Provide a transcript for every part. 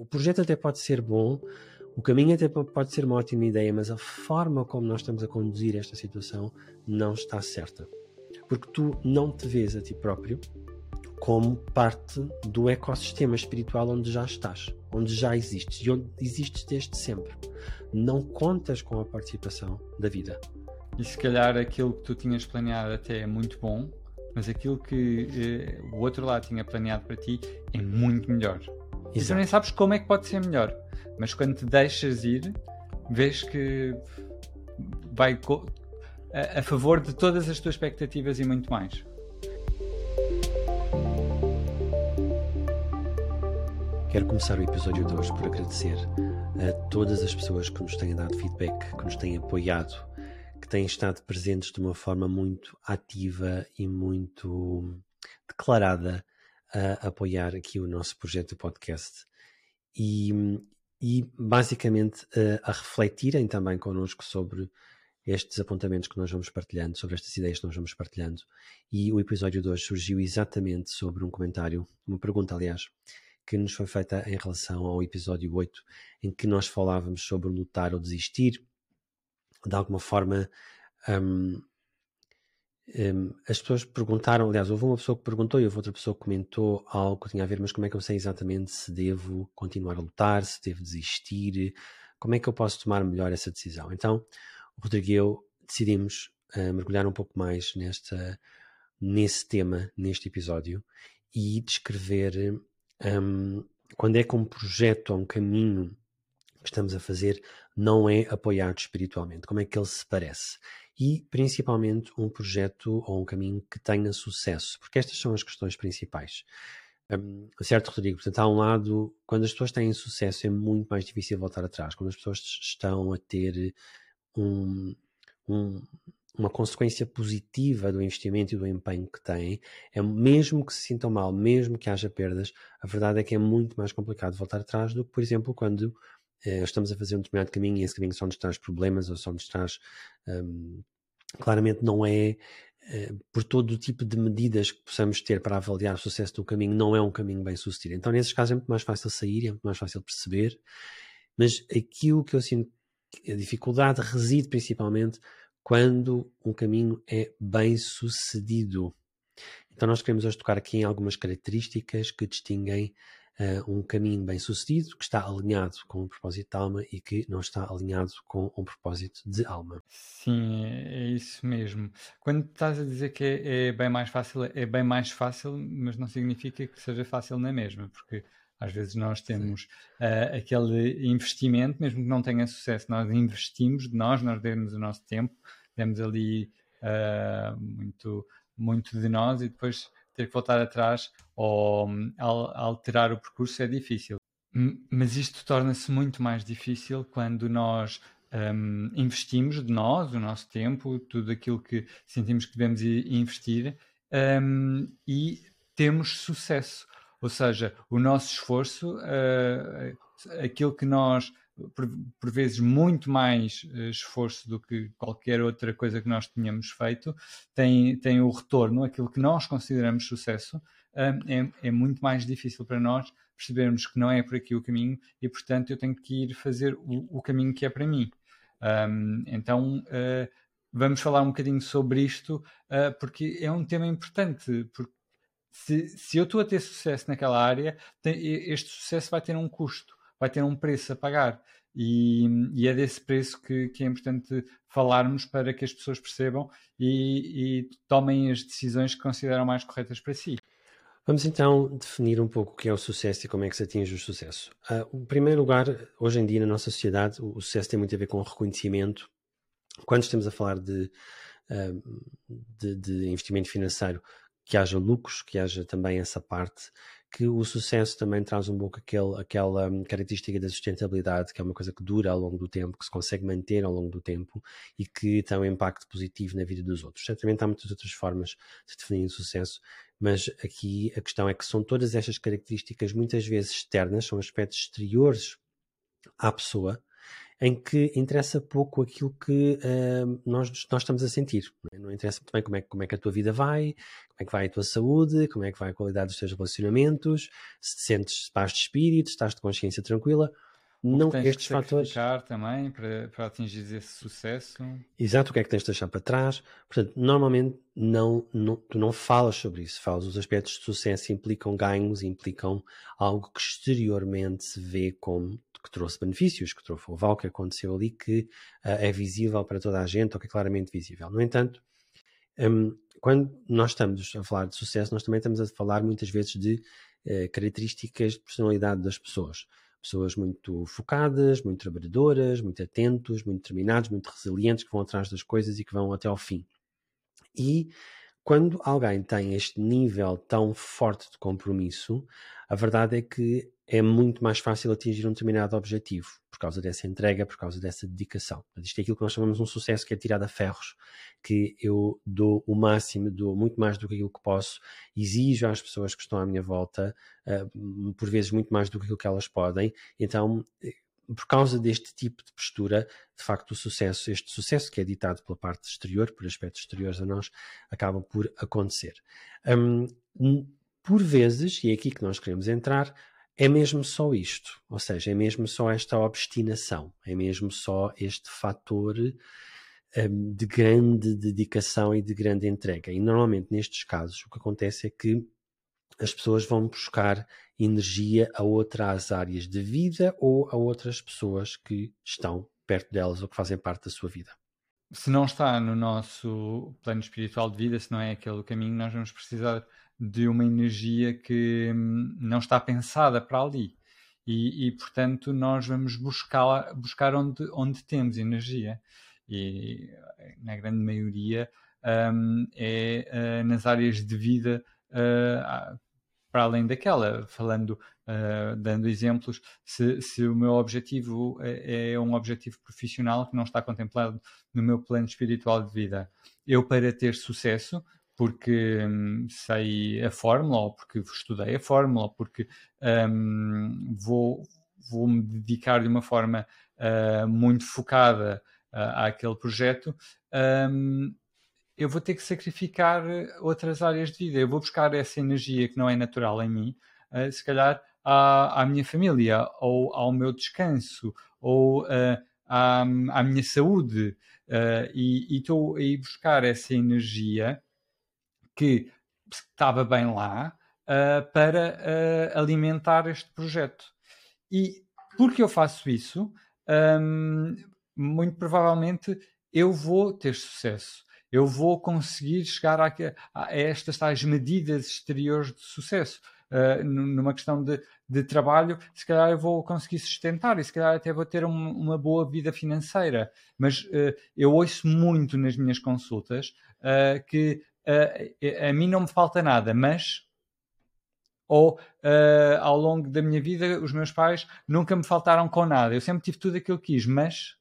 O projeto até pode ser bom, o caminho até pode ser uma ótima ideia, mas a forma como nós estamos a conduzir esta situação não está certa. Porque tu não te vês a ti próprio como parte do ecossistema espiritual onde já estás, onde já existes e onde existes desde sempre. Não contas com a participação da vida. E se calhar aquilo que tu tinhas planeado até é muito bom, mas aquilo que eh, o outro lado tinha planeado para ti é muito melhor. Exato. E tu nem sabes como é que pode ser melhor, mas quando te deixas ir, vês que vai a, a favor de todas as tuas expectativas e muito mais. Quero começar o episódio de hoje por agradecer a todas as pessoas que nos têm dado feedback, que nos têm apoiado, que têm estado presentes de uma forma muito ativa e muito declarada a apoiar aqui o nosso projeto de podcast e, e basicamente a, a refletirem também connosco sobre estes apontamentos que nós vamos partilhando, sobre estas ideias que nós vamos partilhando. E o episódio de hoje surgiu exatamente sobre um comentário, uma pergunta, aliás, que nos foi feita em relação ao episódio 8, em que nós falávamos sobre lutar ou desistir. De alguma forma, um, um, as pessoas perguntaram, aliás, houve uma pessoa que perguntou e houve outra pessoa que comentou algo que tinha a ver, mas como é que eu sei exatamente se devo continuar a lutar, se devo desistir, como é que eu posso tomar melhor essa decisão? Então, o Rodrigo e eu decidimos uh, mergulhar um pouco mais nesta, nesse tema, neste episódio, e descrever um, quando é que um projeto ou um caminho estamos a fazer não é apoiado espiritualmente, como é que ele se parece e principalmente um projeto ou um caminho que tenha sucesso, porque estas são as questões principais. Um, certo, Rodrigo? Portanto, há um lado, quando as pessoas têm sucesso, é muito mais difícil voltar atrás. Quando as pessoas estão a ter um, um, uma consequência positiva do investimento e do empenho que têm, é mesmo que se sintam mal, mesmo que haja perdas, a verdade é que é muito mais complicado voltar atrás do que, por exemplo, quando estamos a fazer um determinado caminho e esse caminho só nos traz problemas ou só nos traz. Um, claramente não é. Uh, por todo o tipo de medidas que possamos ter para avaliar o sucesso do caminho, não é um caminho bem sucedido. Então, nesses casos, é muito mais fácil sair, é muito mais fácil perceber, mas aquilo que eu sinto, a dificuldade reside principalmente quando um caminho é bem sucedido. Então, nós queremos hoje tocar aqui em algumas características que distinguem uh, um caminho bem sucedido que está alinhado com um propósito de alma e que não está alinhado com um propósito de alma. Sim, é isso mesmo. Quando estás a dizer que é, é bem mais fácil, é bem mais fácil, mas não significa que seja fácil na mesma, porque às vezes nós temos uh, aquele investimento, mesmo que não tenha sucesso, nós investimos de nós, nós demos o nosso tempo, demos ali uh, muito, muito de nós e depois ter que voltar atrás ou um, alterar o percurso é difícil. Mas isto torna-se muito mais difícil quando nós um, investimos de nós, o nosso tempo, tudo aquilo que sentimos que devemos investir um, e temos sucesso. Ou seja, o nosso esforço, uh, aquilo que nós por, por, vezes muito mais uh, esforço do que qualquer outra coisa que nós tínhamos feito, tem, tem o retorno, aquilo que nós consideramos sucesso, uh, é, é, muito mais difícil para nós percebermos que não é por aqui o caminho e, portanto, eu tenho que ir fazer o, o caminho que é para mim. Um, então, uh, vamos falar um bocadinho sobre isto, porque é um tema importante, porque se, se eu estou a ter sucesso naquela área, tem, este sucesso vai ter um custo vai ter um preço a pagar. E, e é desse preço que, que, é importante falarmos para que as pessoas percebam e, e, tomem as decisões que consideram mais corretas para si. Vamos então definir um pouco o que é o sucesso e como é que se atinge o sucesso. Uh, em primeiro lugar, hoje em dia na nossa sociedade, o, o sucesso tem muito a ver com o reconhecimento. Quando estamos a falar de, uh, de, de investimento financeiro, que haja lucros, que haja também essa parte que o sucesso também traz um pouco aquele, aquela hum, característica da sustentabilidade, que é uma coisa que dura ao longo do tempo, que se consegue manter ao longo do tempo e que tem um impacto positivo na vida dos outros. Certamente há muitas outras formas de definir o sucesso, mas aqui a questão é que são todas estas características muitas vezes externas, são aspectos exteriores à pessoa, em que interessa pouco aquilo que uh, nós, nós estamos a sentir. Não, é? não interessa muito bem como é, como é que a tua vida vai, como é que vai a tua saúde, como é que vai a qualidade dos teus relacionamentos, se te sentes paz de espírito, se estás de consciência tranquila não tens estes fatores também para, para atingir esse sucesso exato o que é que tens de deixar para trás portanto normalmente não, não tu não falas sobre isso falas os aspectos de sucesso implicam ganhos implicam algo que exteriormente se vê como que trouxe benefícios que trouxe o que aconteceu ali que uh, é visível para toda a gente ou que é claramente visível no entanto um, quando nós estamos a falar de sucesso nós também estamos a falar muitas vezes de uh, características de personalidade das pessoas pessoas muito focadas, muito trabalhadoras, muito atentos, muito determinados, muito resilientes, que vão atrás das coisas e que vão até ao fim. E quando alguém tem este nível tão forte de compromisso, a verdade é que é muito mais fácil atingir um determinado objetivo por causa dessa entrega, por causa dessa dedicação. Isto é aquilo que nós chamamos de um sucesso que é tirado a ferros, que eu dou o máximo, dou muito mais do que aquilo que posso, exijo às pessoas que estão à minha volta, uh, por vezes muito mais do que aquilo que elas podem. Então, por causa deste tipo de postura, de facto, o sucesso, este sucesso que é ditado pela parte exterior, por aspectos exteriores a nós, acaba por acontecer. Um, por vezes, e é aqui que nós queremos entrar, é mesmo só isto, ou seja, é mesmo só esta obstinação, é mesmo só este fator um, de grande dedicação e de grande entrega. E normalmente nestes casos o que acontece é que as pessoas vão buscar energia a outras áreas de vida ou a outras pessoas que estão perto delas ou que fazem parte da sua vida. Se não está no nosso plano espiritual de vida, se não é aquele caminho, nós vamos precisar de uma energia que hum, não está pensada para ali. E, e portanto, nós vamos buscar, buscar onde, onde temos energia. E, na grande maioria, um, é uh, nas áreas de vida uh, para além daquela, falando, uh, dando exemplos, se, se, o meu objetivo é, é, um objetivo profissional que não está contemplado no meu plano espiritual de vida, eu para ter sucesso, porque um, sei a fórmula, ou porque estudei a fórmula, ou porque um, vou, vou me dedicar de uma forma uh, muito focada uh, àquele projeto, um, eu vou ter que sacrificar outras áreas de vida. Eu vou buscar essa energia que não é natural em mim, uh, se calhar à, à, minha família, ou ao meu descanso, ou uh, à, à, minha saúde, e estou a ir buscar essa energia que estava bem lá para alimentar este projeto. E porque eu faço isso, um, muito provavelmente eu vou ter sucesso eu vou conseguir chegar a, a estas tais medidas exteriores de sucesso. Uh, numa questão de, de, trabalho, se calhar eu vou conseguir sustentar e se calhar até vou ter um, uma boa vida financeira. Mas uh, eu ouço muito nas minhas consultas uh, que a mim não me falta nada, mas ou ao longo da minha vida os meus pais nunca me faltaram com nada. Eu sempre tive tudo aquilo que quis, mas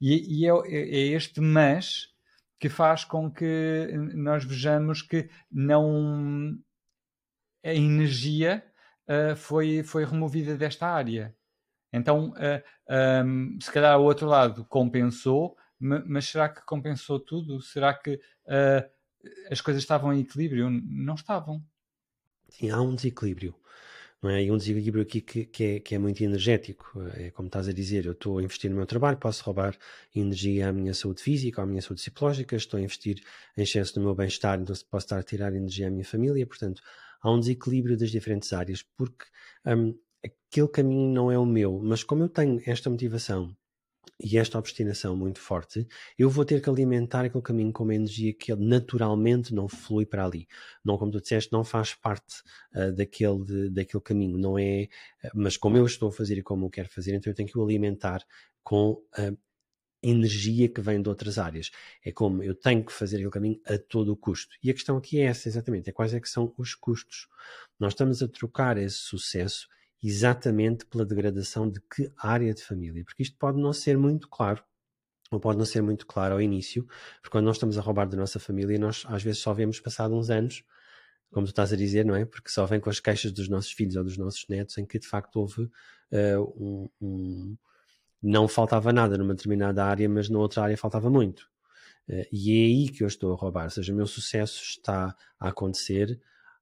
e, e é, é este mas que faz com que nós vejamos que não a energia uh, foi, foi removida desta área. Então, uh, um, se calhar o outro lado compensou, mas será que compensou tudo? Será que uh, as coisas estavam em equilíbrio? Não estavam. Sim, há um desequilíbrio não é? E um desequilíbrio aqui que, que, é, que é muito energético. É como estás a dizer, eu estou a investir no meu trabalho, posso roubar energia à minha saúde física, à minha saúde psicológica, estou a investir em excesso no meu bem-estar, então posso estar a tirar energia à minha família, portanto, há um desequilíbrio das diferentes áreas, porque um, aquele caminho não é o meu, mas como eu tenho esta motivação e esta obstinação muito forte, eu vou ter que alimentar aquele caminho com uma energia que naturalmente não flui para ali. Não, como tu disseste, não faz parte uh, daquele, de, daquele caminho, não é. Uh, mas como eu estou a fazer e como eu quero fazer, então eu tenho que o alimentar com a energia que vem de outras áreas. É como eu tenho que fazer aquele caminho a todo o custo. E a questão aqui é essa, exatamente: é quais é que são os custos. Nós estamos a trocar esse sucesso exatamente pela degradação de que área de família, porque isto pode não ser muito claro, ou pode não ser muito claro ao início, porque quando nós estamos a roubar da nossa família, nós às vezes só vemos passado uns anos, como tu estás a dizer, não é? Porque só vem com as queixas dos nossos filhos ou dos nossos netos em que de facto houve uh, um, um, não faltava nada numa determinada área, mas na outra área faltava muito. Uh, e é aí que eu estou a roubar. Ou seja, o meu sucesso está a acontecer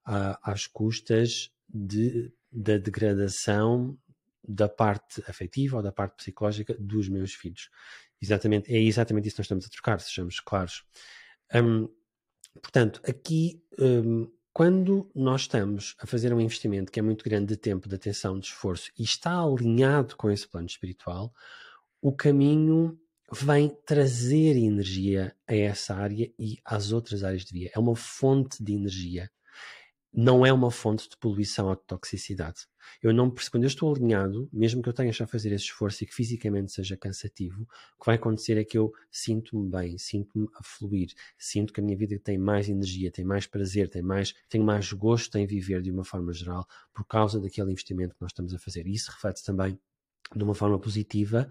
uh, às custas de, da degradação da parte afetiva ou da parte psicológica dos meus filhos. Exatamente, é exatamente isso que nós estamos a trocar, sejamos claros. Um, portanto, aqui, um, quando nós estamos a fazer um investimento que é muito grande de tempo, de atenção, de esforço e está alinhado com esse plano espiritual, o caminho vem trazer energia a essa área e às outras áreas de vida. É uma fonte de energia não é uma fonte de poluição ou de toxicidade. Eu não quando eu estou alinhado, mesmo que eu tenha já a fazer esse esforço e que fisicamente seja cansativo, o que vai acontecer é que eu sinto-me bem, sinto-me a fluir, sinto que a minha vida tem mais energia, tem mais prazer, tem mais, tenho mais gosto em viver de uma forma geral por causa daquele investimento que nós estamos a fazer. E isso reflete também de uma forma positiva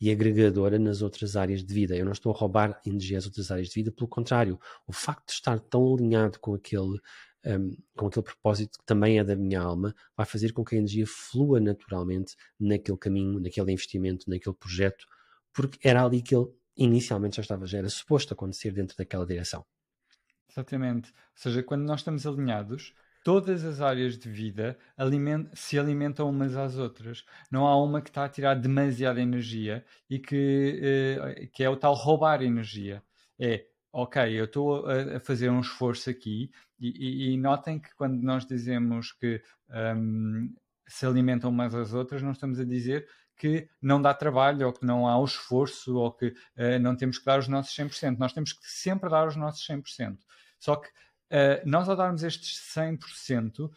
e agregadora nas outras áreas de vida. Eu não estou a roubar energia às outras áreas de vida, pelo contrário, o facto de estar tão alinhado com aquele um, com aquele propósito que também é da minha alma, vai fazer com que a energia flua naturalmente naquele caminho, naquele investimento, naquele projeto, porque era ali que ele inicialmente já estava, já era suposto acontecer dentro daquela direção. Exatamente. Ou seja, quando nós estamos alinhados, todas as áreas de vida se alimentam umas às outras. Não há uma que está a tirar demasiada energia e que, eh, que é o tal roubar energia. É ok, eu estou a, fazer um esforço aqui e, e, e, notem que quando nós dizemos que um, se alimentam umas às outras, não estamos a dizer que não dá trabalho ou que não há o esforço ou que uh, não temos que dar os nossos 100%. Nós temos que sempre dar os nossos 100%. Só que uh, nós ao darmos estes 100%, uh,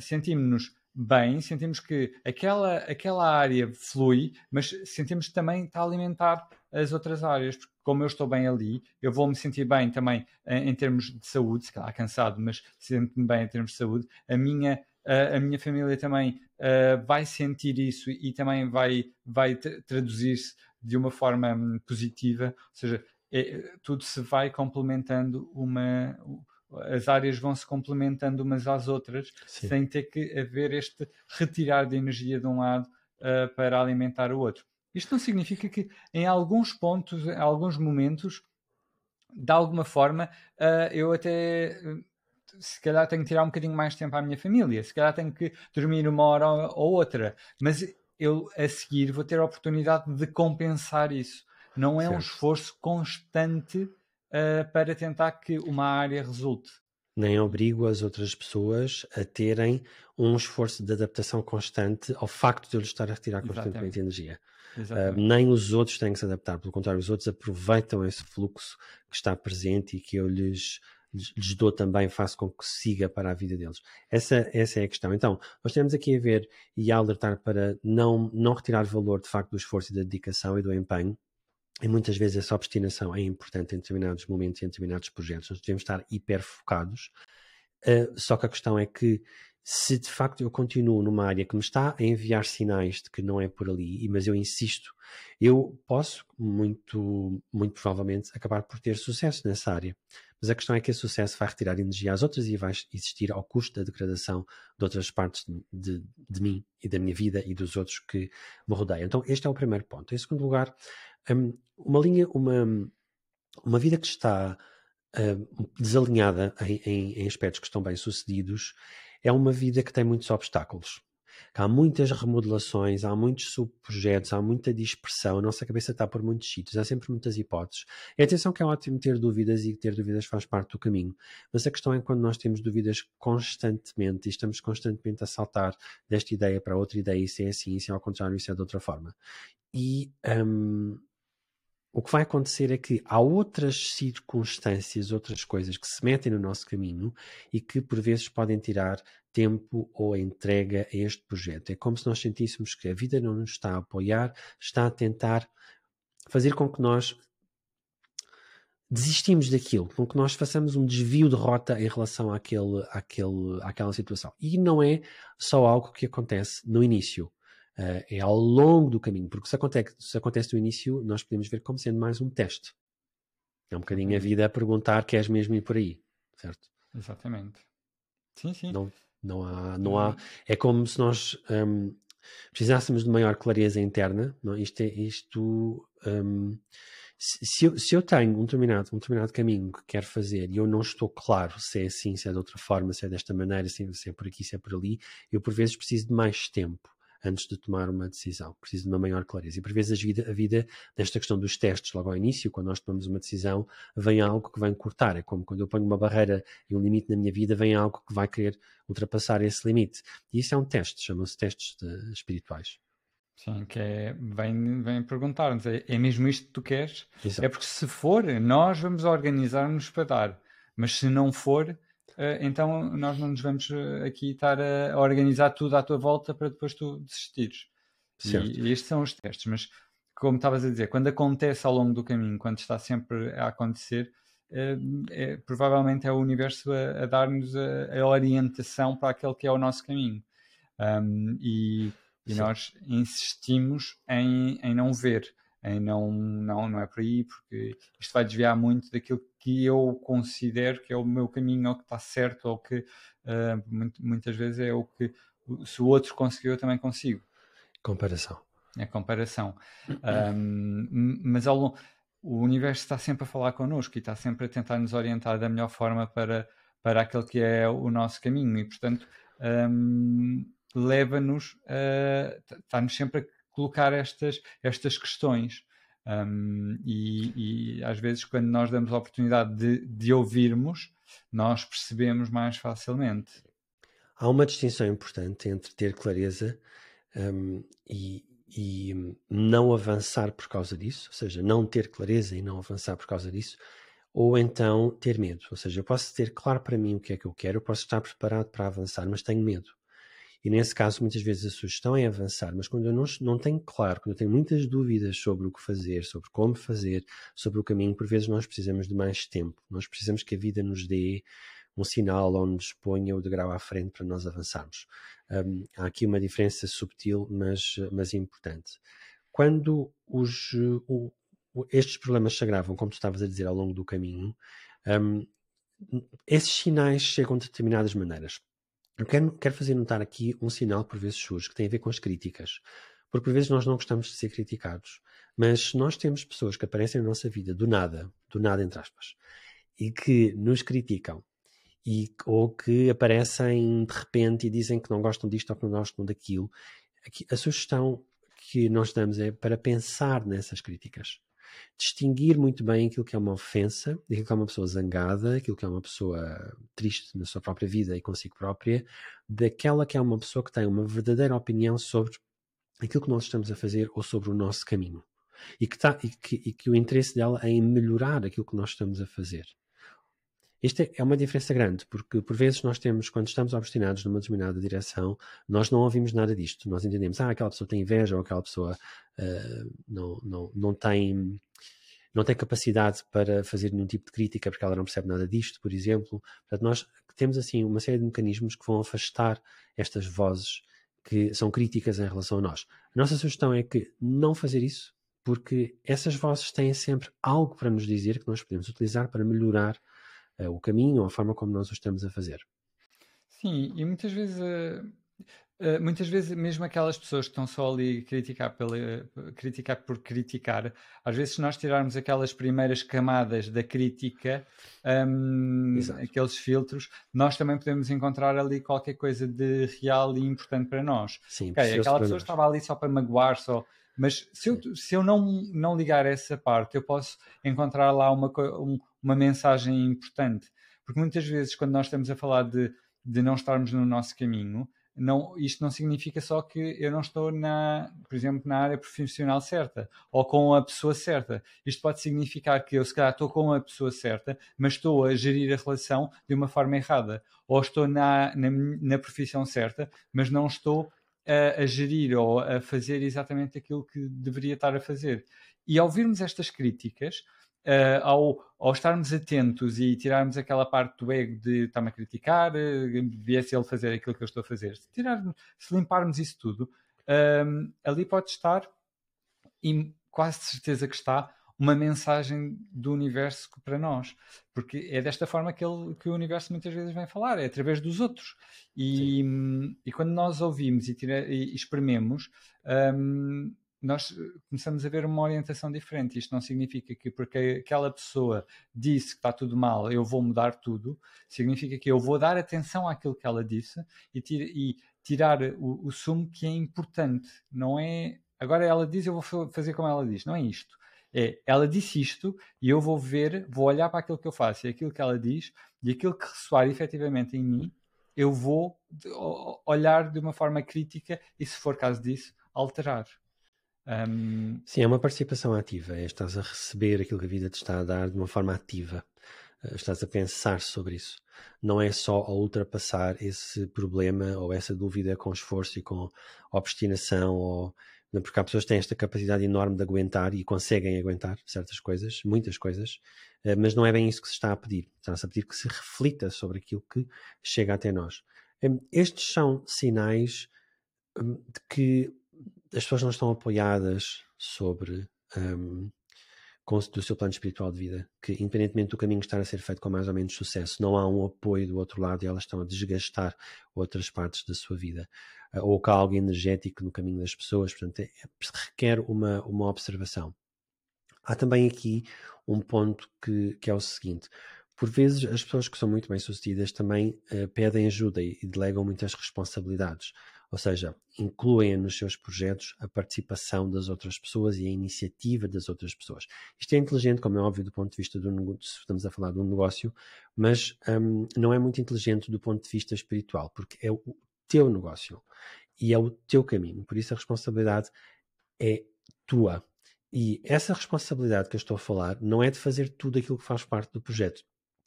sentimos-nos bem, sentimos que aquela, aquela área flui, mas sentimos que também está a alimentar as outras áreas, porque como eu estou bem ali, eu vou me sentir bem também em, em termos de saúde, se calhar cansado, mas sinto-me bem em termos de saúde. A minha, a, a minha família também uh, vai sentir isso e também vai, vai traduzir-se de uma forma um, positiva, ou seja, é, tudo se vai complementando uma as áreas vão se complementando umas às outras Sim. sem ter que haver este retirar de energia de um lado uh, para alimentar o outro. Isto não significa que em alguns pontos, em alguns momentos, de alguma forma, uh, eu até se calhar tenho que tirar um bocadinho mais tempo à minha família, se calhar tenho que dormir uma hora ou outra, mas eu a seguir vou ter a oportunidade de compensar isso. Não é certo. um esforço constante uh, para tentar que uma área resulte. Nem obrigo as outras pessoas a terem um esforço de adaptação constante ao facto de eu lhes estar a retirar constantemente Exatamente. energia. Uh, nem os outros têm que se adaptar, pelo contrário, os outros aproveitam esse fluxo que está presente e que eu lhes, lhes, lhes dou também, faço com que siga para a vida deles. Essa, essa é a questão. Então, nós temos aqui a ver e a alertar para não, não retirar valor de facto do esforço e da dedicação e do empenho. E muitas vezes essa obstinação é importante em determinados momentos e em determinados projetos. Nós devemos estar hiper focados. Uh, só que a questão é que se de facto eu continuo numa área que me está a enviar sinais de que não é por ali, mas eu insisto, eu posso muito, muito provavelmente acabar por ter sucesso nessa área. Mas a questão é que esse sucesso vai retirar energia às outras e vai existir ao custo da degradação de outras partes de, de, de mim e da minha vida e dos outros que me rodeiam. Então, este é o primeiro ponto. Em segundo lugar, hum, uma linha, uma, uma vida que está hum, desalinhada em, em, em aspectos que estão bem sucedidos é uma vida que tem muitos obstáculos. Há muitas remodelações, há muitos subprojetos, há muita dispersão, a nossa cabeça está por muitos sítios, há sempre muitas hipóteses. E atenção que é ótimo ter dúvidas e ter dúvidas faz parte do caminho. Mas a questão é quando nós temos dúvidas constantemente e estamos constantemente a saltar desta ideia para outra ideia, isso é assim, isso é ao contrário, isso é de outra forma. E hum, o que vai acontecer é que há outras circunstâncias, outras coisas que se metem no nosso caminho e que por vezes podem tirar tempo ou entrega a este projeto. É como se nós sentíssemos que a vida não nos está a apoiar, está a tentar fazer com que nós desistimos daquilo, com que nós façamos um desvio de rota em relação àquele, àquele, àquela situação. E não é só algo que acontece no início. Uh, é ao longo do caminho, porque se acontece, se acontece no início, nós podemos ver como sendo mais um teste. É um bocadinho a vida a perguntar: queres mesmo ir por aí? Certo? Exatamente. Sim, sim. Não, não há, não há. É como se nós um, precisássemos de maior clareza interna, não? É? isto, é, isto um, se, eu, se eu tenho um determinado, um determinado caminho que quero fazer e eu não estou claro se é assim, se é de outra forma, se é desta maneira, se é por aqui, se é por ali, eu por vezes preciso de mais tempo antes de tomar uma decisão. Preciso de uma maior clareza. E por vezes a vida, a vida, nesta questão dos testes, logo ao início, quando nós tomamos uma decisão, vem algo que vai encurtar. É como quando eu ponho uma barreira e um limite na minha vida, vem algo que vai querer ultrapassar esse limite. E isso é um teste, chamam-se testes de, espirituais. Sim, que é, vem, vem perguntar-nos, é, é mesmo isto que tu queres? Exato. É porque se for, nós vamos organizar-nos para dar, mas se não for, então nós não nos vamos eh, aqui estar a, a, organizar tudo à tua volta para depois tu desistires. Certo. E, e estes são os testes, mas como estavas a dizer, quando acontece ao longo do caminho, quando está sempre a acontecer, é, é, provavelmente é o universo a, a dar-nos a, a, orientação para aquele que é o nosso caminho. Um, e e nós insistimos em, em não ver, em não, não, não é por aí, porque isto vai desviar muito daquilo que eu considero que é o meu caminho, ou que está certo, ou que uh, muitas vezes é o que se o outro conseguiu, eu também consigo. Comparação. É comparação. Um, mas ao, o universo está sempre a falar connosco e está sempre a tentar nos orientar da melhor forma para, para aquele que é o nosso caminho. E, portanto, um, leva-nos a. está-nos sempre a colocar estas, estas questões. Um, e, e, às vezes, quando nós damos a oportunidade de, de ouvirmos, nós percebemos mais facilmente. Há uma distinção importante entre ter clareza um, e, e, não avançar por causa disso, ou seja, não ter clareza e não avançar por causa disso, ou então ter medo. Ou seja, eu posso ter claro para mim o que é que eu quero, eu posso estar preparado para avançar, mas tenho medo. E nesse caso, muitas vezes a sugestão é avançar, mas quando eu não, não tenho claro, quando eu tenho muitas dúvidas sobre o que fazer, sobre como fazer, sobre o caminho, por vezes nós precisamos de mais tempo. Nós precisamos que a vida nos dê um sinal ou nos ponha o degrau à frente para nós avançarmos. Um, há aqui uma diferença subtil, mas, mas importante. Quando os, o, estes problemas se agravam, como tu estavas a dizer, ao longo do caminho, um, esses sinais chegam de determinadas maneiras. Eu quero, quero fazer notar aqui um sinal por vezes surge, que tem a ver com as críticas. Porque por vezes nós não gostamos de ser criticados. Mas nós temos pessoas que aparecem na nossa vida do nada, do nada entre aspas, e que nos criticam. E, ou que aparecem de repente e dizem que não gostam disto ou que não gostam daquilo. Aqui, a sugestão que nós damos é para pensar nessas críticas distinguir muito bem aquilo que é uma ofensa, aquilo que é uma pessoa zangada, aquilo que é uma pessoa triste na sua própria vida e consigo própria, daquela que é uma pessoa que tem uma verdadeira opinião sobre aquilo que nós estamos a fazer ou sobre o nosso caminho. E que, tá, e que, e que o interesse dela é em melhorar aquilo que nós estamos a fazer. Isto é, é uma diferença grande, porque por vezes nós temos, quando estamos obstinados numa determinada direção, nós não ouvimos nada disto. Nós entendemos, ah, aquela pessoa tem inveja ou aquela pessoa uh, não, não, não tem não tem capacidade para fazer nenhum tipo de crítica porque ela não percebe nada disto, por exemplo. Portanto, nós temos assim uma série de mecanismos que vão afastar estas vozes que são críticas em relação a nós. A nossa sugestão é que não fazer isso, porque essas vozes têm sempre algo para nos dizer que nós podemos utilizar para melhorar uh, o caminho ou a forma como nós o estamos a fazer. Sim, e muitas vezes, uh, uh, muitas vezes mesmo aquelas pessoas que estão só ali a criticar, pela, criticar por criticar, às vezes se nós tirarmos aquelas primeiras camadas da crítica, um, ehm, aqueles filtros, nós também podemos encontrar ali qualquer coisa de real e importante para nós. Sim, okay, aquela pessoa estava ali só para magoar, só mas se eu, se eu não, não ligar essa parte, eu posso encontrar lá uma, um, uma mensagem importante. Porque muitas vezes, quando nós estamos a falar de, de não estarmos no nosso caminho, não, isto não significa só que eu não estou, na, por exemplo, na área profissional certa ou com a pessoa certa. Isto pode significar que eu, se calhar, estou com a pessoa certa, mas estou a gerir a relação de uma forma errada. Ou estou na, na, na profissão certa, mas não estou a, a, gerir ou a fazer exatamente aquilo que deveria estar a fazer. E ao ouvirmos estas críticas, uh, ao, ao, estarmos atentos e tirarmos aquela parte do ego de estar-me a criticar, uh, devia ele fazer aquilo que eu estou a fazer, se, tirarmos, se limparmos isso tudo, uh, ali pode estar, e quase certeza que está, uma mensagem do universo para nós, porque é desta forma que, ele, que o universo muitas vezes vem falar, é através dos outros. E, e quando nós ouvimos e, tira, e exprimemos, um, nós começamos a ver uma orientação diferente. Isto não significa que porque aquela pessoa disse que está tudo mal, eu vou mudar tudo. Significa que eu vou dar atenção àquilo que ela disse e, tira, e tirar o, o sumo que é importante. Não é. Agora ela diz, eu vou fazer como ela diz. Não é isto. É, ela disse isto e eu vou ver, vou olhar para aquilo que eu faço e aquilo que ela diz e aquilo que ressoar efetivamente em mim, eu vou olhar de uma forma crítica e, se for caso disso, alterar. Um... Sim, é uma participação ativa. É, estás a receber aquilo que a vida te está a dar de uma forma ativa. Uh, estás a pensar sobre isso. Não é só a ultrapassar esse problema ou essa dúvida com esforço e com obstinação ou porque há pessoas que têm esta capacidade enorme de aguentar e conseguem aguentar certas coisas, muitas coisas, uh, mas não é bem isso que se está a pedir. Está-se a pedir que se reflita sobre aquilo que chega até nós. Estes são sinais um, de que as pessoas não estão apoiadas sobre um, do seu plano espiritual de vida, que independentemente do caminho estar a ser feito com mais ou menos sucesso, não há um apoio do outro lado e elas estão a desgastar outras partes da sua vida. Uh, ou algo energético no caminho das pessoas, portanto, é, é, requer uma, uma observação. Há também aqui um ponto que, que é o seguinte: por vezes as pessoas que são muito bem sucedidas também uh, pedem ajuda e, e delegam muitas responsabilidades ou seja, incluem nos seus projetos a participação das outras pessoas e a iniciativa das outras pessoas. Isto é inteligente, como é óbvio, do ponto de vista do negócio, estamos a falar de um negócio, mas um, não é muito inteligente do ponto de vista espiritual, porque é o teu negócio e é o teu caminho. Por isso a responsabilidade é tua. E essa responsabilidade que eu estou a falar não é de fazer tudo aquilo que faz parte do projeto,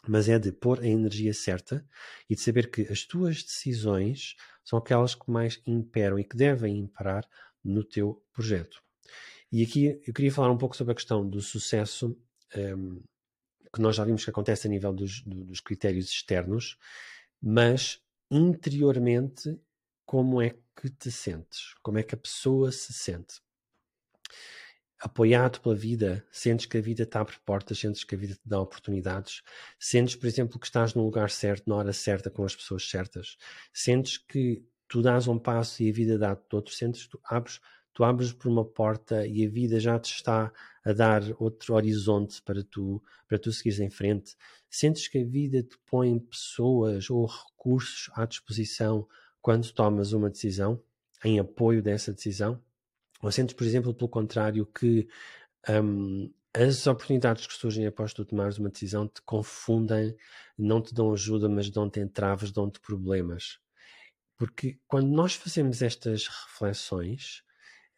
mas é de pôr a energia certa e de saber que as tuas decisões são aquelas que mais imperam e que devem imperar no teu projeto. E aqui eu queria falar um pouco sobre a questão do sucesso, um, que nós já vimos que acontece a nível dos, dos critérios externos, mas interiormente, como é que te sentes? Como é que a pessoa se sente? Apoiado pela vida, sentes que a vida te abre portas, sentes que a vida te dá oportunidades, sentes, por exemplo, que estás no lugar certo, na hora certa, com as pessoas certas, sentes que tu dás um passo e a vida dá-te outro, sentes que tu abres, tu abres por uma porta e a vida já te está a dar outro horizonte para tu, para tu seguires em frente, sentes que a vida te põe pessoas ou recursos à disposição quando tomas uma decisão, em apoio dessa decisão, ou sentes, por exemplo, pelo contrário, que um, as oportunidades que surgem após tu tomares uma decisão te confundem, não te dão ajuda, mas dão-te entraves, dão-te problemas. Porque quando nós fazemos estas reflexões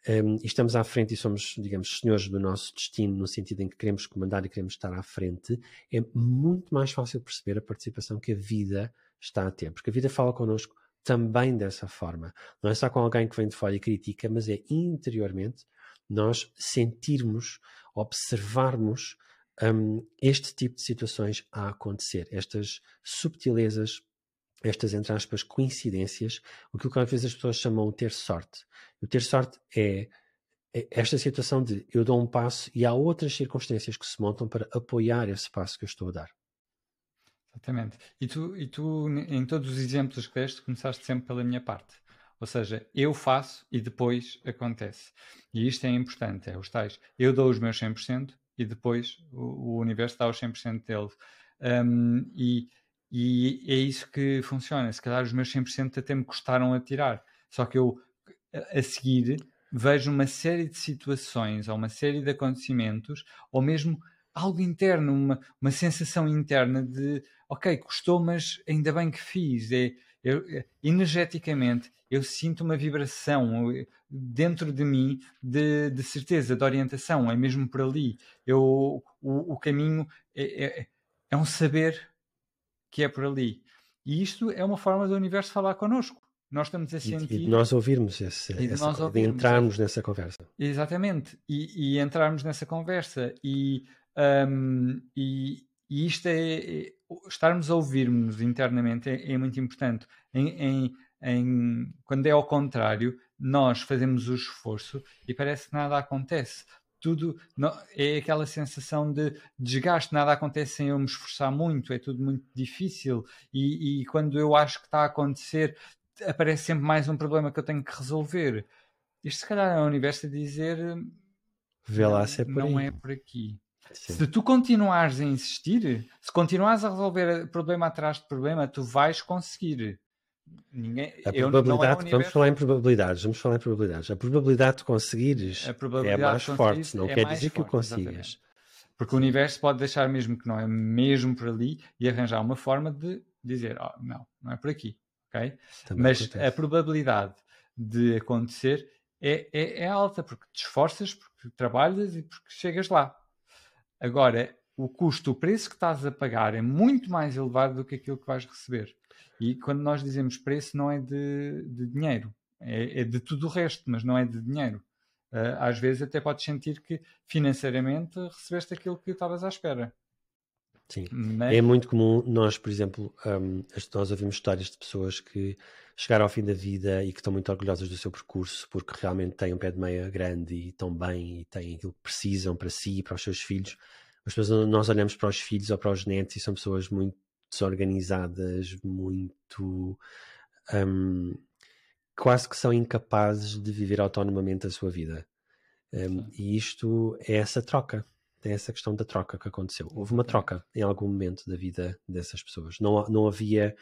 um, e estamos à frente e somos, digamos, senhores do nosso destino, no sentido em que queremos comandar e queremos estar à frente, é muito mais fácil perceber a participação que a vida está a ter. Porque a vida fala connosco também dessa forma. Não é só com alguém que vem de fora e critica, mas é interiormente nós sentirmos, observarmos um, este tipo de situações a acontecer, estas subtilezas, estas, entre aspas, coincidências, o que às vezes as pessoas chamam de ter sorte. O ter sorte é, é esta situação de eu dou um passo e há outras circunstâncias que se montam para apoiar esse passo que eu estou a dar. Exatamente. E tu, e tu, em todos os exemplos que deste, começaste sempre pela minha parte. Ou seja, eu faço e depois acontece. E isto é importante, é os tais. Eu dou os meus 100% e depois o, o universo dá os 100% dele. Um, e, e é isso que funciona. Se calhar os meus 100% até me custaram a tirar. Só que eu, a seguir, vejo uma série de situações ou uma série de acontecimentos, ou mesmo algo interno, uma, uma sensação interna de ok, custou, mas ainda bem que fiz. É, eu, é, energeticamente eu sinto uma vibração dentro de mim de, de certeza, de orientação, é mesmo por ali. Eu, o, o caminho é, é, é, um saber que é por ali. E isto é uma forma do universo falar connosco. Nós estamos a sentir. E de nós ouvirmos, esse, e de, essa, nós ouvirmos, de entrarmos nessa conversa. Exatamente. E, e entrarmos nessa conversa. E, um, e, e isto é, é estarmos a ouvirmos internamente é, é muito importante. Em, em, em, quando é ao contrário, nós fazemos o esforço e parece que nada acontece. tudo não, é aquela sensação de desgaste, nada acontece sem eu me esforçar muito, é tudo muito difícil e, e quando eu acho que está a acontecer aparece sempre mais um problema que eu tenho que resolver. Isto se calhar é o universo a dizer Vê lá se é por não aí. é por aqui. Sim. Se tu continuares a insistir, se continuares a resolver problema atrás de problema, tu vais conseguir. Ninguém, A é probabilidade, vamos universo, falar em probabilidades, vamos falar em probabilidades. A probabilidade de conseguires é probabilidade mais de conseguires forte, não é quer mais dizer que o forte, consigas. exatamente. Porque o universo pode deixar mesmo que não é mesmo por ali e arranjar uma forma de dizer, oh, não, não é por aqui, ok? Também Mas acontece. a probabilidade de acontecer é, é, é alta, porque te esforças, porque trabalhas e porque chegas lá. Agora, o custo, o preço que estás a pagar é muito mais elevado do que aquilo que vais receber. E quando nós dizemos preço, não é de, de dinheiro, é, é de tudo o resto, mas não é de dinheiro. Ah, às vezes até podes sentir que financeiramente recebeste aquilo que estavas à espera. Sim. Mas, É muito comum nós, por exemplo, um, nós ouvimos histórias de pessoas que chegaram ao fim da vida e que estão muito orgulhosas do seu percurso porque realmente têm um pé de meia grande e estão bem e têm aquilo que precisam para si e para os seus filhos. Mas depois nós olhamos para os filhos ou para os netos e são pessoas muito desorganizadas, muito. um, quase que são incapazes de viver autonomamente a sua vida. Um, e isto é essa troca. Tem essa questão da troca que aconteceu. Houve uma troca em algum momento da vida dessas pessoas. Não, não havia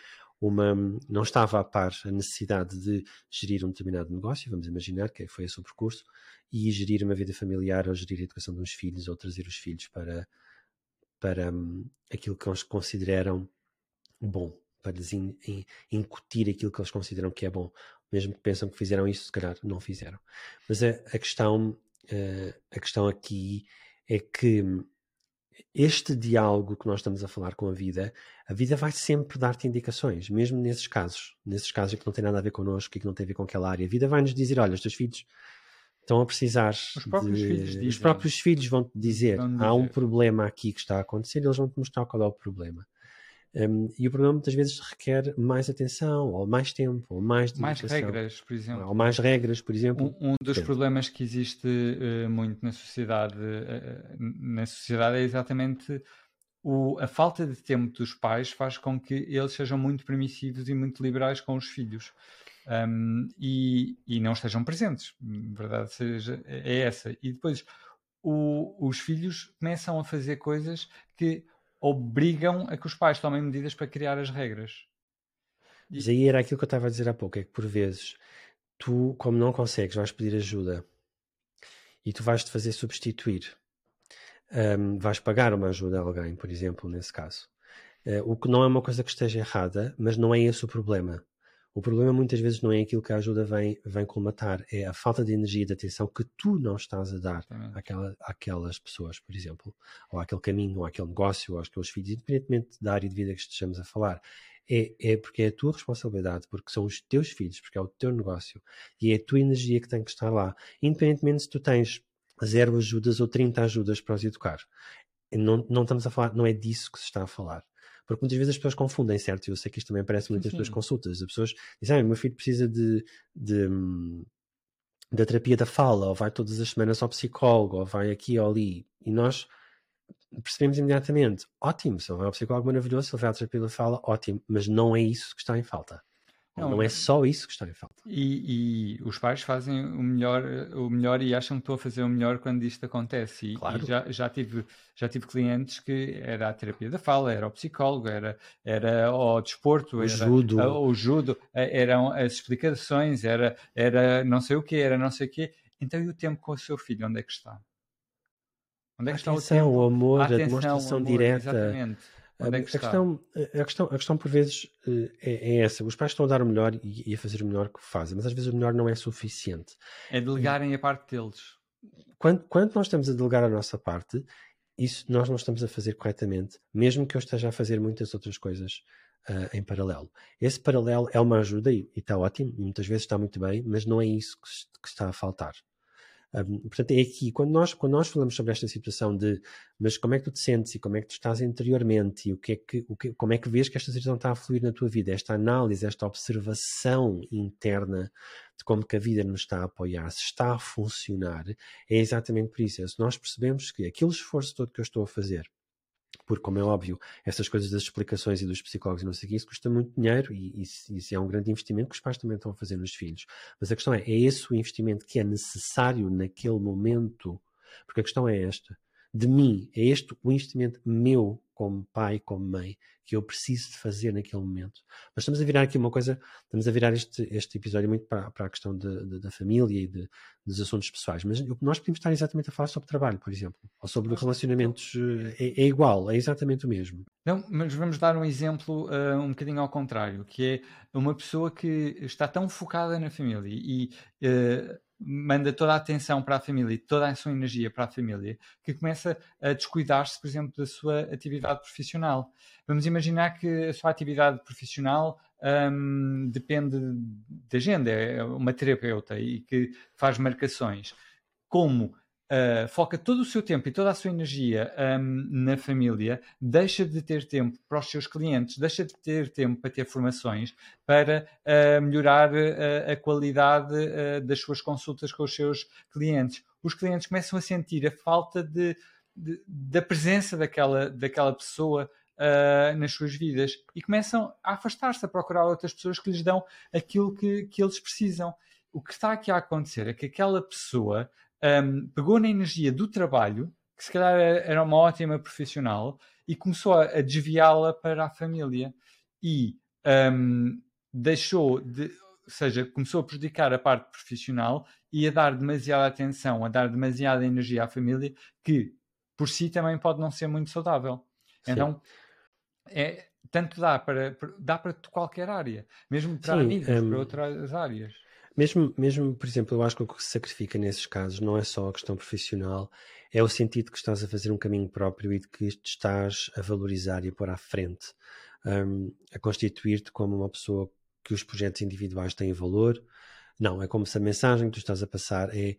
uma. Não estava a par a necessidade de gerir um determinado negócio, vamos imaginar que foi esse o percurso, e gerir uma vida familiar, ou gerir a educação dos filhos, ou trazer os filhos para, para hum, aquilo que eles consideram bom, para lhes in- in- incutir aquilo que eles consideram que é bom. Mesmo que pensam que fizeram isso, se calhar não fizeram. Mas a, a questão, eh, a questão aqui é que hum, este diálogo que nós estamos a falar com a vida, a vida vai sempre dar-te indicações, mesmo nesses casos, nesses casos em que não tem nada a ver connosco e que não tem a ver com aquela área. A vida vai-nos dizer: olha, os teus filhos estão a precisar. Os próprios de- filhos Os dizem. próprios filhos vão-te dizer: Vão há um dizer. problema aqui que está a acontecer, e eles vão-te mostrar qual é o problema. Um, e o problema muitas vezes requer mais atenção, ou mais tempo, ou mais mais dedicação, regras, por exemplo. ou mais regras, por exemplo. Um, um dos problemas que existe eh, muito na sociedade, eh, na sociedade é exatamente o, a falta de tempo dos pais faz com que eles sejam muito permissivos e muito liberais com os filhos. Um, e, e não estejam presentes, verdade seja, é essa. E depois o- os filhos começam a fazer coisas que obrigam a que os pais tomem medidas para criar as regras. Mas aí era aquilo que eu estava a dizer há pouco, é que por vezes tu, como não consegues, vais pedir ajuda e tu vais-te fazer substituir. Um, vais pagar uma ajuda a alguém, por exemplo, nesse caso. Uh, o que não é uma coisa que esteja errada, mas não é esse o problema. O problema muitas vezes não é aquilo que a ajuda vem, vem colmatar, é a falta de energia e de atenção que tu não estás a dar Exatamente. àquela, àquelas pessoas, por exemplo, ou àquele caminho, ou àquele negócio, ou aos teus filhos, independentemente da área de vida que estejamos a falar. É, é porque é a tua responsabilidade, porque são os teus filhos, porque é o teu negócio e é a tua energia que tem que estar lá, independentemente se tu tens zero ajudas ou 30 ajudas para os educar. Não, não estamos a falar, não é disso que se está a falar. Porque muitas vezes as pessoas confundem, certo? Eu sei que isto também aparece muito nas tuas consultas. As pessoas dizem, ah, o meu filho precisa de, de, hum, da terapia da fala, ou vai todas as semanas ao psicólogo, ou vai aqui ou ali. E nós percebemos imediatamente, ótimo, se ele vai ao psicólogo, maravilhoso, se ele vai à terapia da fala, ótimo, mas não é isso que está em falta. Não, Não, é só isso que está em falta. E, e os pais fazem o melhor, o melhor e acham que estou a fazer o melhor quando isto acontece. E, Claro. e já, já, tive, já tive clientes que era a terapia da fala, era o psicólogo, era, era o desporto, O era judo. a- o judo, a- eram as explicações, era, era não sei o quê, era não sei o quê. Então e o tempo com o seu filho, onde é que está? Onde é que está o atenção, tempo? o amor, a, atenção, demonstração amor, direta. Exatamente. Onde é que a, questão, a, questão, a questão, por vezes, eh, é, é essa. Os pais estão a dar o melhor e, e a fazer o melhor que fazem, mas às vezes o melhor não é suficiente. É delegarem a parte deles. Quando, quando nós estamos a delegar a nossa parte, isso nós não estamos a fazer corretamente, mesmo que eu esteja a fazer muitas outras coisas ah, em paralelo. Esse paralelo é uma ajuda e, e está ótimo, e muitas vezes está muito bem, mas não é isso que, que está a faltar. Portanto, é aqui, quando nós, quando nós falamos sobre esta situação de mas como é que tu te sentes e como é que tu estás interiormente e o que é que, o que, como é que vês que esta situação está a fluir na tua vida, esta análise, esta observação interna de como que a vida nos está a apoiar, se está a funcionar, é exatamente por isso. É se nós percebemos que aquele esforço todo que eu estou a fazer, porque, como é óbvio, essas coisas das explicações e dos psicólogos e não sei o que, isso custa muito dinheiro e isso, isso, é um grande investimento que os pais também estão a fazer nos filhos. Mas a questão é, é esse o investimento que é necessário naquele momento? Porque a questão é esta de mim, é este o investimento meu como pai, como mãe, que eu preciso de fazer naquele momento. Mas estamos a virar aqui uma coisa, estamos a virar este, este episódio muito para, para a questão de, de, da família e de, dos assuntos pessoais, mas nós podemos estar exatamente a falar sobre trabalho, por exemplo, ou sobre relacionamentos, é, é igual, é exatamente o mesmo. Não, mas vamos dar um exemplo uh, um bocadinho ao contrário, que é uma pessoa que está tão focada na família e uh, manda toda a atenção para a família toda a sua energia para a família, que começa a descuidar-se, por exemplo, da sua atividade profissional. Vamos imaginar que a sua atividade profissional um, depende de agenda, é uma terapeuta e que faz marcações. Como uh, foca todo o seu tempo e toda a sua energia um, na família, deixa de ter tempo para os seus clientes, deixa de ter tempo para ter formações, para uh, melhorar uh, a qualidade das suas consultas com os seus clientes. Os clientes começam a sentir a falta de, de da presença daquela, daquela pessoa Uh, nas suas vidas e começam a afastar-se, a procurar outras pessoas que lhes dão aquilo que, que eles precisam. O que está aqui a acontecer é que aquela pessoa um, pegou na energia do trabalho, que se calhar era uma ótima profissional, e começou a, a desviá-la para a família. E um, deixou de. Ou seja, começou a prejudicar a parte profissional e a dar demasiada atenção, a dar demasiada energia à família, que por si também pode não ser muito saudável. Sim. Então, é, tanto dá para, dá para qualquer área, mesmo para Sim, amigos, um, para outras áreas. Mesmo, mesmo, por exemplo, eu acho que o que se sacrifica nesses casos não é só a questão profissional, é o sentido que estás a fazer um caminho próprio e de que te estás a valorizar e a pôr à frente, um, a constituir-te como uma pessoa que os projetos individuais têm valor. Não, é como se a mensagem que tu estás a passar é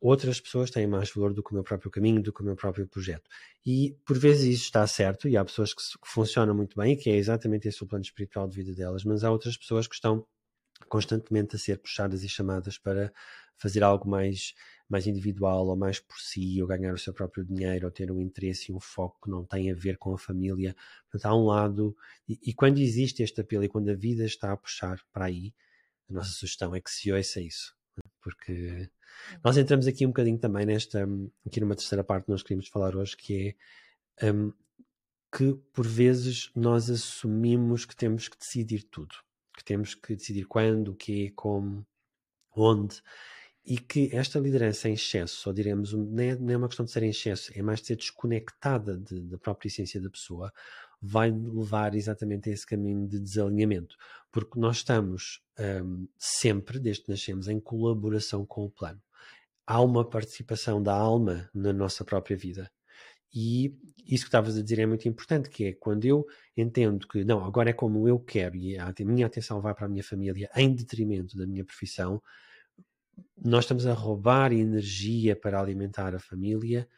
outras pessoas têm mais valor do que o meu próprio caminho, do que o meu próprio projeto. E por vezes isso está certo, e há pessoas que funcionam muito bem, e que é exatamente esse o plano espiritual de vida delas, mas há outras pessoas que estão constantemente a ser puxadas e chamadas para fazer algo mais, mais individual ou mais por si, ou ganhar o seu próprio dinheiro, ou ter um interesse e um foco que não tem a ver com a família. Portanto, há um lado, e, e quando existe este apelo e quando a vida está a puxar para aí, a nossa sugestão é que se ouça isso. Porque nós entramos aqui um bocadinho também nesta, aqui numa terceira parte que nós queríamos falar hoje, que é um, que por vezes nós assumimos que temos que decidir tudo que temos que decidir quando, o quê, como, onde, e que esta liderança em excesso, ou diremos, não é, não é uma questão de ser em excesso, é mais de ser desconectada de, da própria essência da pessoa, vai levar exatamente a esse caminho de desalinhamento, porque nós estamos um, sempre, desde que nascemos, em colaboração com o plano. Há uma participação da alma na nossa própria vida. E isso que estavas a dizer é muito importante, que é quando eu entendo que não, agora é como eu quero e a minha atenção vai para a minha família em detrimento da minha profissão, nós estamos a roubar energia para alimentar a família,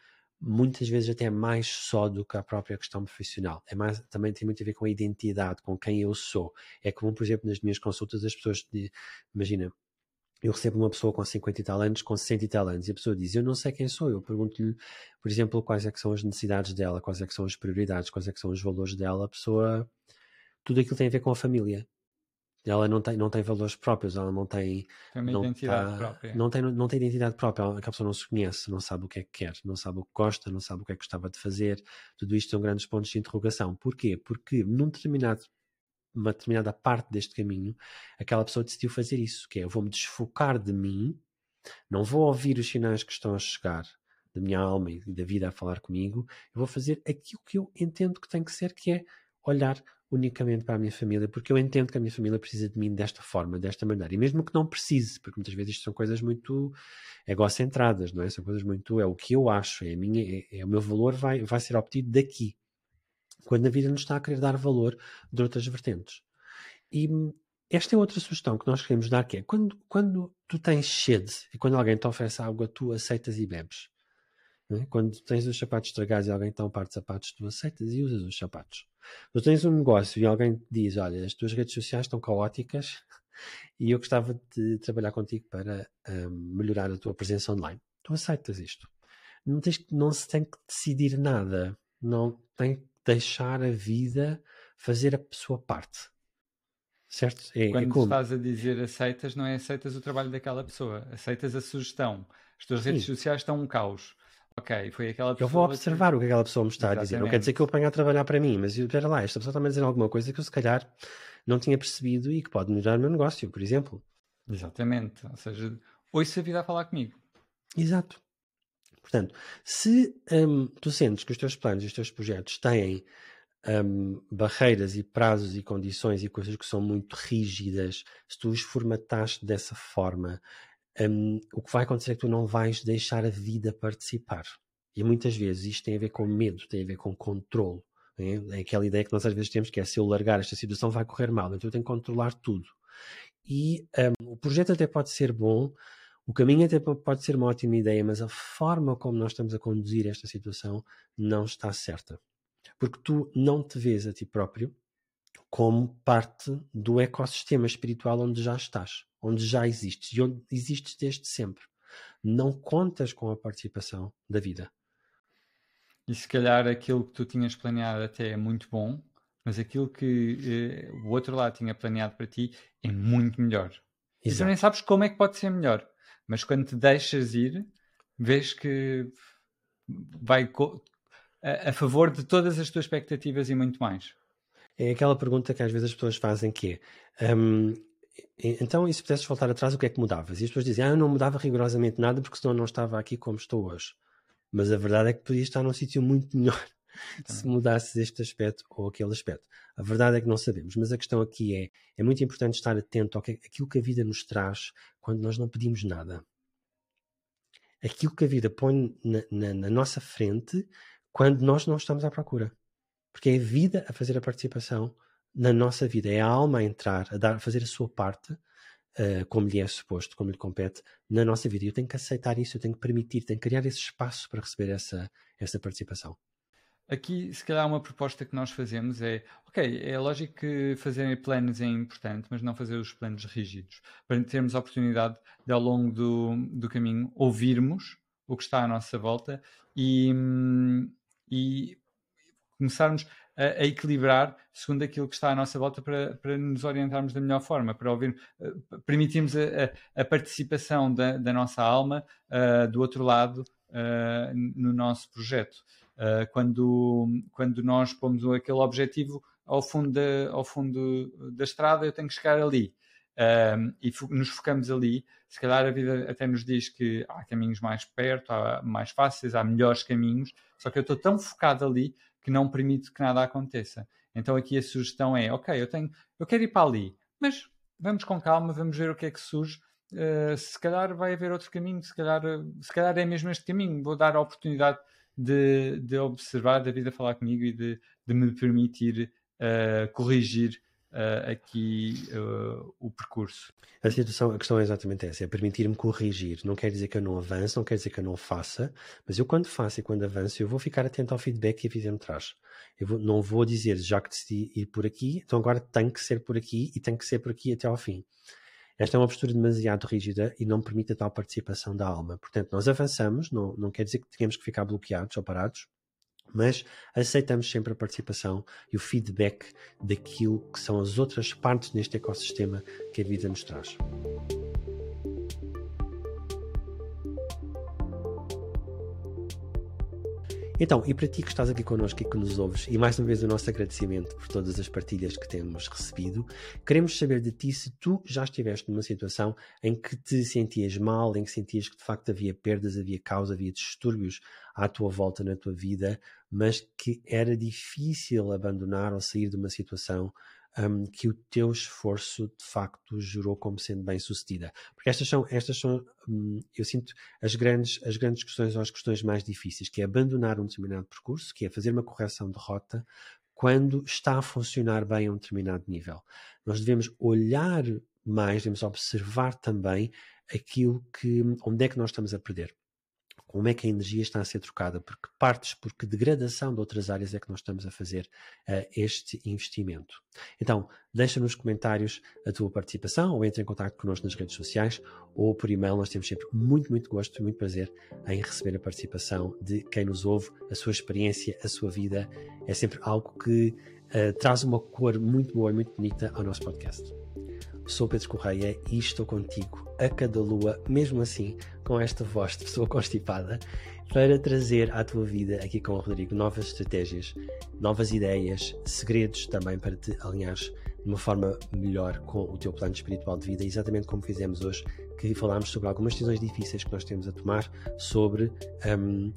muitas vezes até mais só do que a própria questão profissional. É mais, também tem muito a ver com a identidade, com quem eu sou. É como, por exemplo, nas minhas consultas as pessoas, imagina, eu recebo uma pessoa com 50 e tal anos, com 60 e tal anos, e a pessoa diz, eu não sei quem sou, eu pergunto-lhe, por exemplo, quais é que são as necessidades dela, quais é que são as prioridades, quais é que são os valores dela, a pessoa, tudo aquilo tem a ver com a família. Ela não tem, não tem valores próprios, ela não tem... Tem uma identidade tá, própria. Não tem, não tem identidade própria, a pessoa não se conhece, não sabe o que é que quer, não sabe o que gosta, não sabe o que é que gostava de fazer, tudo isto são grandes pontos de interrogação. Porquê? Porque num determinado uma determinada parte deste caminho, aquela pessoa decidiu fazer isso, que é eu vou-me desfocar de mim, não vou ouvir os sinais que estão a chegar da minha alma e da vida a falar comigo, eu vou fazer aquilo que eu entendo que tem que ser, que é olhar unicamente para a minha família, porque eu entendo que a minha família precisa de mim desta forma, desta maneira, e mesmo que não precise, porque muitas vezes isto são coisas muito egocentradas, não é? São coisas muito, é o que eu acho, é minha, é, é o meu valor vai, vai ser obtido daqui, quando a vida nos está a querer dar valor de outras vertentes. E esta é outra sugestão que nós queremos dar, que é quando, quando tu tens sede e quando alguém te oferece água, tu aceitas e bebes. É? Quando tens os sapatos estragados e alguém te dá um par de sapatos, tu aceitas e usas os sapatos. Tu tens um negócio e alguém te diz, olha, as tuas redes sociais estão caóticas, e eu gostava de trabalhar contigo para um, melhorar a tua presença online. Tu aceitas isto? Não, tens, não se tem que decidir nada, não tem deixar a vida fazer a sua parte. Certo? É, é Quando é como... estás a dizer aceitas, não é aceitas o trabalho daquela pessoa, aceitas a sugestão. As tuas Sim. redes sociais estão um caos. Ok, foi aquela pessoa. Eu vou observar que... o que aquela pessoa me está Exatamente. a dizer. Não quer dizer que eu ponha a trabalhar para mim, mas espera lá, esta pessoa está-me a dizer alguma coisa que eu se calhar não tinha percebido e que pode melhorar o meu negócio, por exemplo. Exatamente. Ou seja, ouça a vida a falar comigo. Exato. Portanto, se um, tu sentes que os teus planos e os teus projetos têm um, barreiras e prazos e condições e coisas que são muito rígidas, se tu os formataste dessa forma, um, o que vai acontecer é que tu não vais deixar a vida participar. E muitas vezes isto tem a ver com medo, tem a ver com controle. É? é aquela ideia que nós às vezes temos que é se eu largar esta situação vai correr mal, então eu tenho que controlar tudo. E um, o projeto até pode ser bom, o caminho até pode ser uma ótima ideia, mas a forma como nós estamos a conduzir esta situação não está certa. Porque tu não te vês a ti próprio como parte do ecossistema espiritual onde já estás onde já existes e onde existes desde sempre. Não contas com a participação da vida. E se calhar aquilo que tu tinhas planeado até é muito bom, mas aquilo que eh, o outro lado tinha planeado para ti é muito melhor. Exato. E tu nem sabes como é que pode ser melhor. Mas quando te deixas ir, vês que vai a, a favor de todas as tuas expectativas e muito mais. É aquela pergunta que às vezes as pessoas fazem que é, um, então, e se pudesses voltar atrás, o que é que mudavas? E as pessoas dizem, ah, eu não mudava rigorosamente nada porque senão não estava aqui como estou hoje. Mas a verdade é que podia estar num sítio muito melhor se mudasses este aspecto ou aquele aspecto. A verdade é que não sabemos, mas a questão aqui é, é muito importante estar atento que, aquilo que a vida nos traz quando nós não pedimos nada. Aquilo que a vida põe na, na, na nossa frente quando nós não estamos à procura. Porque é a vida a fazer a participação na nossa vida. É a alma a entrar, a, dar, a fazer a sua parte, uh, como lhe é suposto, como lhe compete, na nossa vida. E eu tenho que aceitar isso, eu tenho que permitir, tenho que criar esse espaço para receber essa, essa participação. Aqui, se calhar, uma proposta que nós fazemos é: ok, é lógico que fazer planos é importante, mas não fazer os planos rígidos, para termos a oportunidade de, ao longo do, do caminho, ouvirmos o que está à nossa volta e, hum, e começarmos a, a, equilibrar segundo aquilo que está à nossa volta para, para nos orientarmos da melhor forma, para ouvir, uh, permitirmos a, a, participação da, da nossa alma uh, do outro lado uh, no nosso projeto. Quando, quando nós pomos aquele objetivo ao fundo da, ao fundo da estrada, eu tenho que chegar ali. e nos focamos ali, se calhar a vida até nos diz que há caminhos mais perto, há mais fáceis, há melhores caminhos, só que eu estou tão focado ali que não permite que nada aconteça. Então aqui a sugestão é, ok, eu tenho, eu quero ir para ali, mas vamos com calma, vamos ver o que é que surge. Uh, se calhar vai haver outro caminho, se calhar, se calhar é mesmo este caminho. Vou dar a oportunidade de, de observar, da vida falar comigo e de, de me permitir uh, corrigir uh, aqui uh, o percurso. A situação, a questão é exatamente essa, é permitir-me corrigir. Não quer dizer que eu não avance, não quer dizer que eu não faça, mas eu quando faço e quando avanço, eu vou ficar atento ao feedback que a vida me traz. Eu vou, não vou dizer, já que decidi ir por aqui, então agora tem que ser por aqui e tem que ser por aqui até ao fim. Esta é uma postura demasiado rígida e não permite a tal participação da alma. Portanto, nós avançamos, não, não quer dizer que tenhamos que ficar bloqueados ou parados, mas aceitamos sempre a participação e o feedback daquilo que são as outras partes neste ecossistema que a vida nos traz. Então, e para ti que estás aqui connosco e que nos ouves, e mais uma vez o nosso agradecimento por todas as partilhas que temos recebido, queremos saber de ti se tu já estiveste numa situação em que te sentias mal, em que sentias que de facto havia perdas, havia causa, havia distúrbios à tua volta na tua vida, mas que era difícil abandonar ou sair de uma situação um, que o teu esforço de facto gerou como sendo bem sucedida. Porque estas são, estas são um, eu sinto, as grandes, as grandes questões ou as questões mais difíceis, que é abandonar um determinado percurso, que é fazer uma correção de rota quando está a funcionar bem a um determinado nível. Nós devemos olhar mais, devemos observar também aquilo que, onde é que nós estamos a perder como é que a energia está a ser trocada, porque partes, porque degradação de outras áreas é que nós estamos a fazer uh, este investimento. Então, deixa nos comentários a tua participação ou entre em contato connosco nas redes sociais ou por e-mail. Nós temos sempre muito, muito gosto e muito prazer em receber a participação de quem nos ouve, a sua experiência, a sua vida. É sempre algo que uh, traz uma cor muito boa e muito bonita ao nosso podcast. Sou Pedro Correia e estou contigo a cada lua, mesmo assim, com esta voz de pessoa constipada, para trazer à tua vida, aqui com o Rodrigo, novas estratégias, novas ideias, segredos também para te alinhares de uma forma melhor com o teu plano espiritual de vida, exatamente como fizemos hoje, que falámos sobre algumas decisões difíceis que nós temos a tomar, sobre um,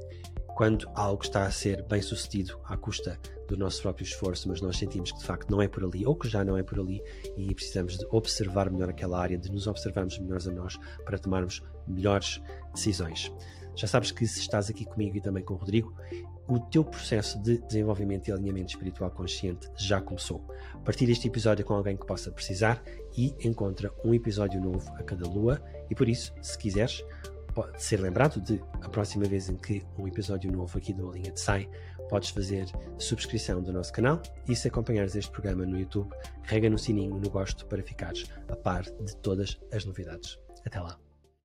quando algo está a ser bem sucedido à custa do nosso próprio esforço, mas nós sentimos que de facto não é por ali, ou que já não é por ali, e precisamos de observar melhor aquela área, de nos observarmos melhores a nós para tomarmos melhores decisões. Já sabes que se estás aqui comigo e também com o Rodrigo, o teu processo de desenvolvimento e alinhamento espiritual consciente já começou. Partilha este episódio com alguém que possa precisar e encontra um episódio novo a cada lua. E por isso, se quiseres, pode ser lembrado de a próxima vez em que um episódio novo aqui do Linha de sai, podes fazer subscrição do nosso canal e se acompanhares este programa no YouTube, rega no sininho no gosto para ficares a par de todas as novidades. Até lá!